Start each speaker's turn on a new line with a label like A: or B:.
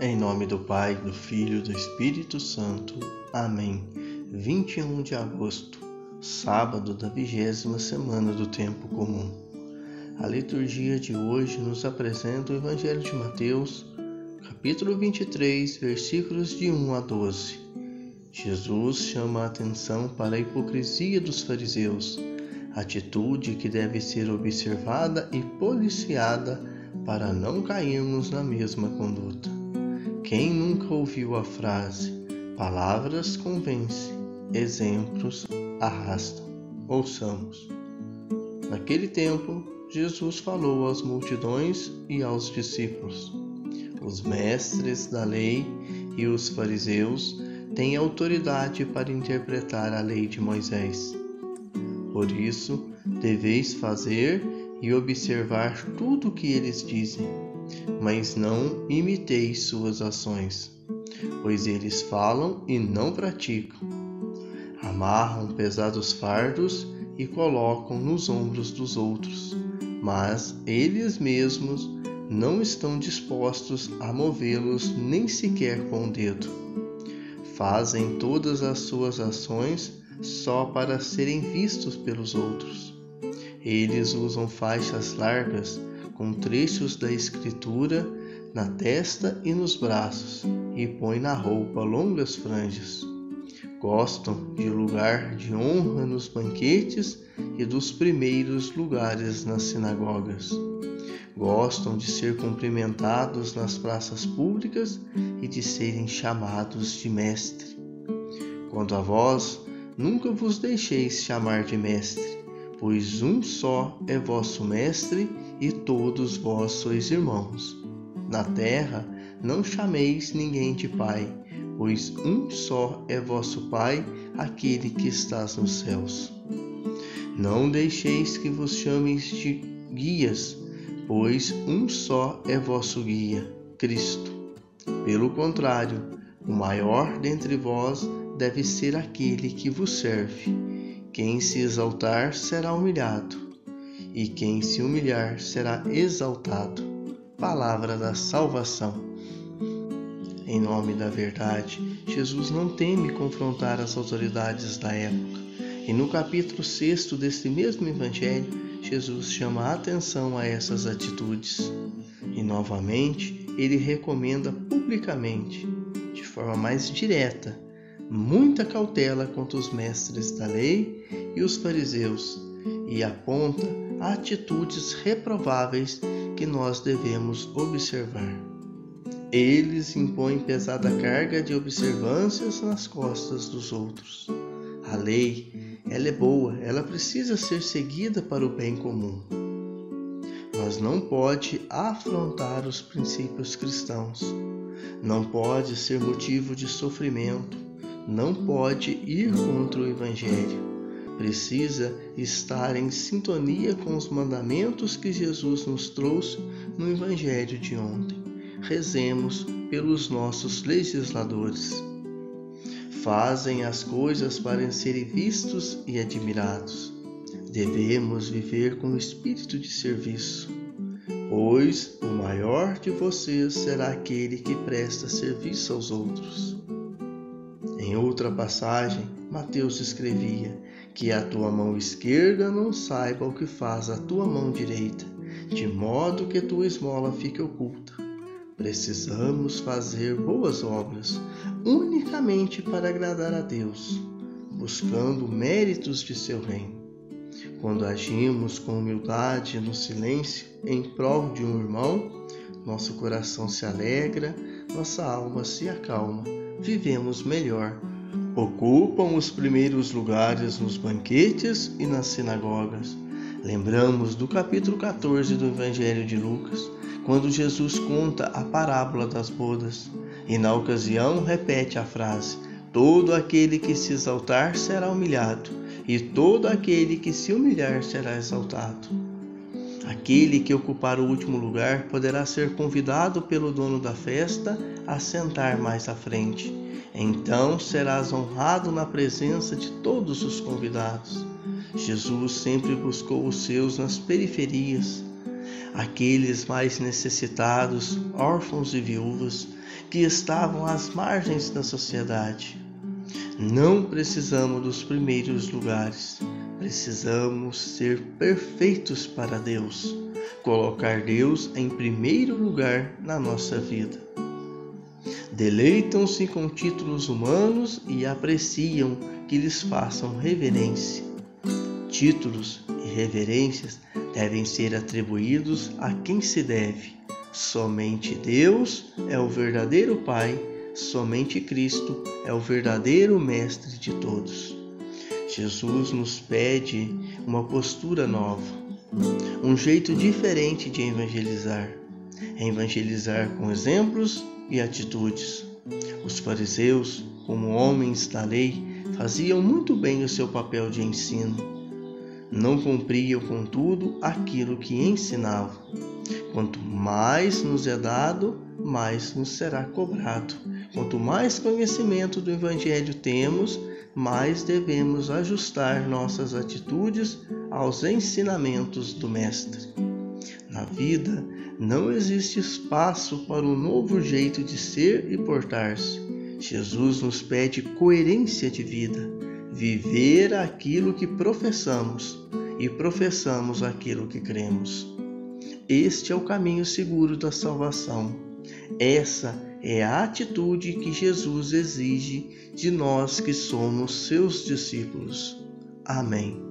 A: Em nome do Pai, do Filho e do Espírito Santo. Amém. 21 de agosto, sábado da vigésima semana do Tempo Comum. A liturgia de hoje nos apresenta o Evangelho de Mateus, capítulo 23, versículos de 1 a 12. Jesus chama a atenção para a hipocrisia dos fariseus, atitude que deve ser observada e policiada para não cairmos na mesma conduta. Quem nunca ouviu a frase palavras convence, exemplos arrastam? Ouçamos. Naquele tempo, Jesus falou às multidões e aos discípulos. Os mestres da lei e os fariseus têm autoridade para interpretar a lei de Moisés. Por isso, deveis fazer e observar tudo o que eles dizem, mas não imiteis suas ações, pois eles falam e não praticam. Amarram pesados fardos e colocam nos ombros dos outros, mas eles mesmos não estão dispostos a movê-los nem sequer com o dedo. Fazem todas as suas ações só para serem vistos pelos outros. Eles usam faixas largas com trechos da Escritura na testa e nos braços e põem na roupa longas franjas. Gostam de lugar de honra nos banquetes e dos primeiros lugares nas sinagogas. Gostam de ser cumprimentados nas praças públicas e de serem chamados de mestre. Quando a vós, nunca vos deixeis chamar de mestre, pois um só é vosso Mestre e todos vós sois irmãos. Na terra não chameis ninguém de Pai, pois um só é vosso Pai, aquele que estás nos céus. Não deixeis que vos chameis de guias, pois um só é vosso guia, Cristo. Pelo contrário, o maior dentre vós deve ser aquele que vos serve. Quem se exaltar será humilhado, e quem se humilhar será exaltado. Palavra da salvação. Em nome da verdade, Jesus não teme confrontar as autoridades da época. E no capítulo 6 deste mesmo evangelho, Jesus chama a atenção a essas atitudes. E novamente, ele recomenda publicamente, de forma mais direta, muita cautela contra os mestres da lei e os fariseus e aponta atitudes reprováveis que nós devemos observar. Eles impõem pesada carga de observâncias nas costas dos outros. A lei, ela é boa, ela precisa ser seguida para o bem comum. Mas não pode afrontar os princípios cristãos. Não pode ser motivo de sofrimento não pode ir contra o Evangelho. Precisa estar em sintonia com os mandamentos que Jesus nos trouxe no Evangelho de ontem. Rezemos pelos nossos legisladores. Fazem as coisas para serem vistos e admirados. Devemos viver com espírito de serviço, pois o maior de vocês será aquele que presta serviço aos outros. Em outra passagem, Mateus escrevia: Que a tua mão esquerda não saiba o que faz a tua mão direita, de modo que tua esmola fique oculta. Precisamos fazer boas obras unicamente para agradar a Deus, buscando méritos de seu reino. Quando agimos com humildade no silêncio em prol de um irmão, nosso coração se alegra, nossa alma se acalma vivemos melhor. Ocupam os primeiros lugares nos banquetes e nas sinagogas. Lembramos do capítulo 14 do Evangelho de Lucas, quando Jesus conta a parábola das bodas e, na ocasião, repete a frase: Todo aquele que se exaltar será humilhado, e todo aquele que se humilhar será exaltado. Aquele que ocupar o último lugar poderá ser convidado pelo dono da festa a sentar mais à frente. Então serás honrado na presença de todos os convidados. Jesus sempre buscou os seus nas periferias, aqueles mais necessitados, órfãos e viúvas, que estavam às margens da sociedade. Não precisamos dos primeiros lugares, precisamos ser perfeitos para Deus, colocar Deus em primeiro lugar na nossa vida. Deleitam-se com títulos humanos e apreciam que lhes façam reverência. Títulos e reverências devem ser atribuídos a quem se deve. Somente Deus é o verdadeiro Pai, somente Cristo é o verdadeiro Mestre de todos. Jesus nos pede uma postura nova, um jeito diferente de evangelizar. Evangelizar com exemplos e atitudes. Os fariseus, como homens da lei, faziam muito bem o seu papel de ensino. Não cumpriam, contudo, aquilo que ensinavam. Quanto mais nos é dado, mais nos será cobrado. Quanto mais conhecimento do Evangelho temos, mais devemos ajustar nossas atitudes aos ensinamentos do Mestre. Na vida, não existe espaço para um novo jeito de ser e portar-se. Jesus nos pede coerência de vida, viver aquilo que professamos e professamos aquilo que cremos. Este é o caminho seguro da salvação. Essa é a atitude que Jesus exige de nós que somos seus discípulos. Amém.